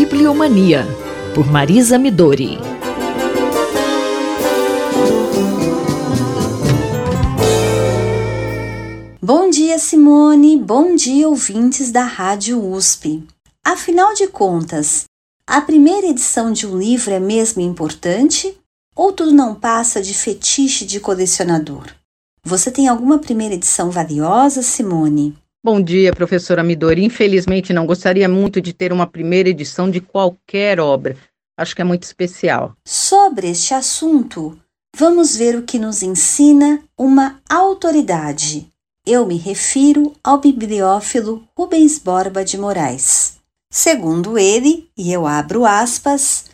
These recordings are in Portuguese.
Bibliomania, por Marisa Midori. Bom dia, Simone. Bom dia, ouvintes da Rádio USP. Afinal de contas, a primeira edição de um livro é mesmo importante ou tudo não passa de fetiche de colecionador? Você tem alguma primeira edição valiosa, Simone? Bom dia, professora Midori. Infelizmente, não gostaria muito de ter uma primeira edição de qualquer obra. Acho que é muito especial. Sobre este assunto, vamos ver o que nos ensina uma autoridade. Eu me refiro ao bibliófilo Rubens Borba de Moraes. Segundo ele, e eu abro aspas,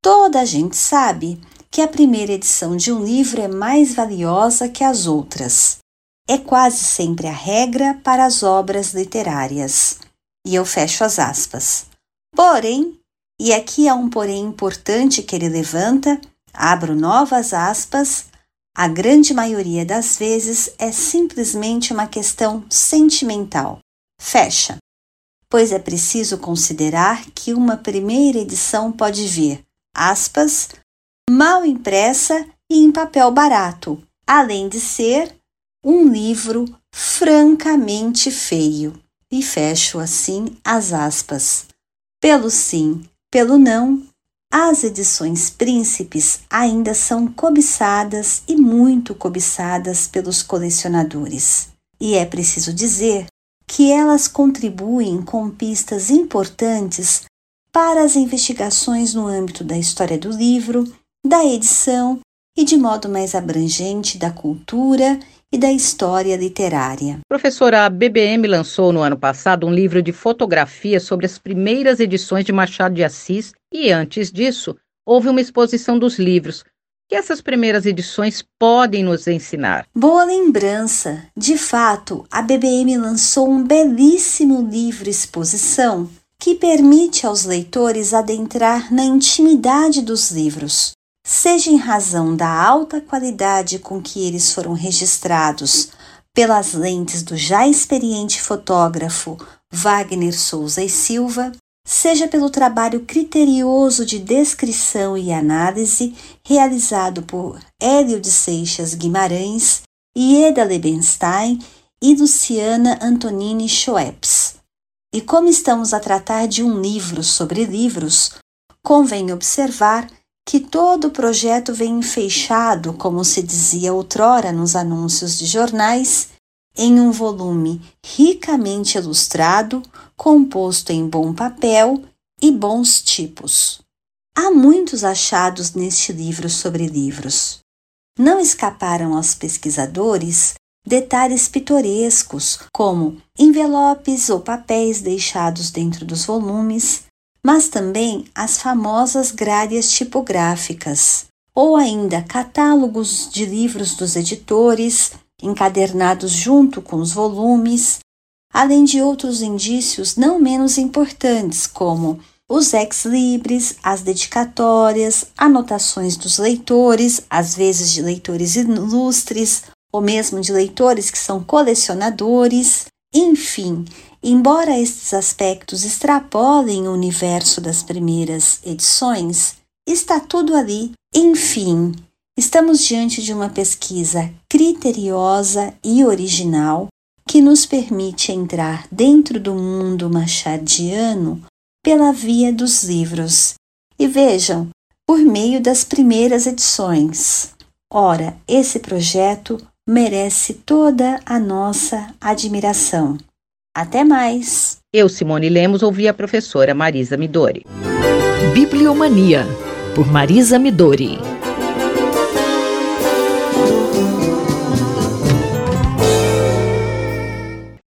toda a gente sabe que a primeira edição de um livro é mais valiosa que as outras. É quase sempre a regra para as obras literárias. E eu fecho as aspas. Porém, e aqui há um porém importante que ele levanta, abro novas aspas, a grande maioria das vezes é simplesmente uma questão sentimental. Fecha. Pois é preciso considerar que uma primeira edição pode vir, aspas, mal impressa e em papel barato, além de ser um livro francamente feio. E fecho assim as aspas. Pelo sim, pelo não, as edições príncipes ainda são cobiçadas e muito cobiçadas pelos colecionadores. E é preciso dizer que elas contribuem com pistas importantes para as investigações no âmbito da história do livro da edição e, de modo mais abrangente, da cultura e da história literária. Professora, a BBM lançou no ano passado um livro de fotografia sobre as primeiras edições de Machado de Assis e, antes disso, houve uma exposição dos livros. que essas primeiras edições podem nos ensinar? Boa lembrança! De fato, a BBM lançou um belíssimo livro exposição que permite aos leitores adentrar na intimidade dos livros, seja em razão da alta qualidade com que eles foram registrados pelas lentes do já experiente fotógrafo Wagner Souza e Silva, seja pelo trabalho criterioso de descrição e análise realizado por Hélio de Seixas Guimarães, Ieda Lebenstein e Luciana Antonini Schoeps. E como estamos a tratar de um livro sobre livros, convém observar que todo o projeto vem fechado, como se dizia outrora nos anúncios de jornais, em um volume ricamente ilustrado, composto em bom papel e bons tipos. Há muitos achados neste livro sobre livros. Não escaparam aos pesquisadores detalhes pitorescos, como envelopes ou papéis deixados dentro dos volumes, mas também as famosas gralhas tipográficas, ou ainda catálogos de livros dos editores, encadernados junto com os volumes, além de outros indícios não menos importantes, como os ex-libris, as dedicatórias, anotações dos leitores, às vezes de leitores ilustres, ou mesmo de leitores que são colecionadores, enfim, Embora estes aspectos extrapolem o universo das primeiras edições, está tudo ali. Enfim, estamos diante de uma pesquisa criteriosa e original que nos permite entrar dentro do mundo machadiano pela via dos livros. E vejam, por meio das primeiras edições. Ora, esse projeto merece toda a nossa admiração. Até mais! Eu, Simone Lemos, ouvi a professora Marisa Midori. Bibliomania, por Marisa Midori.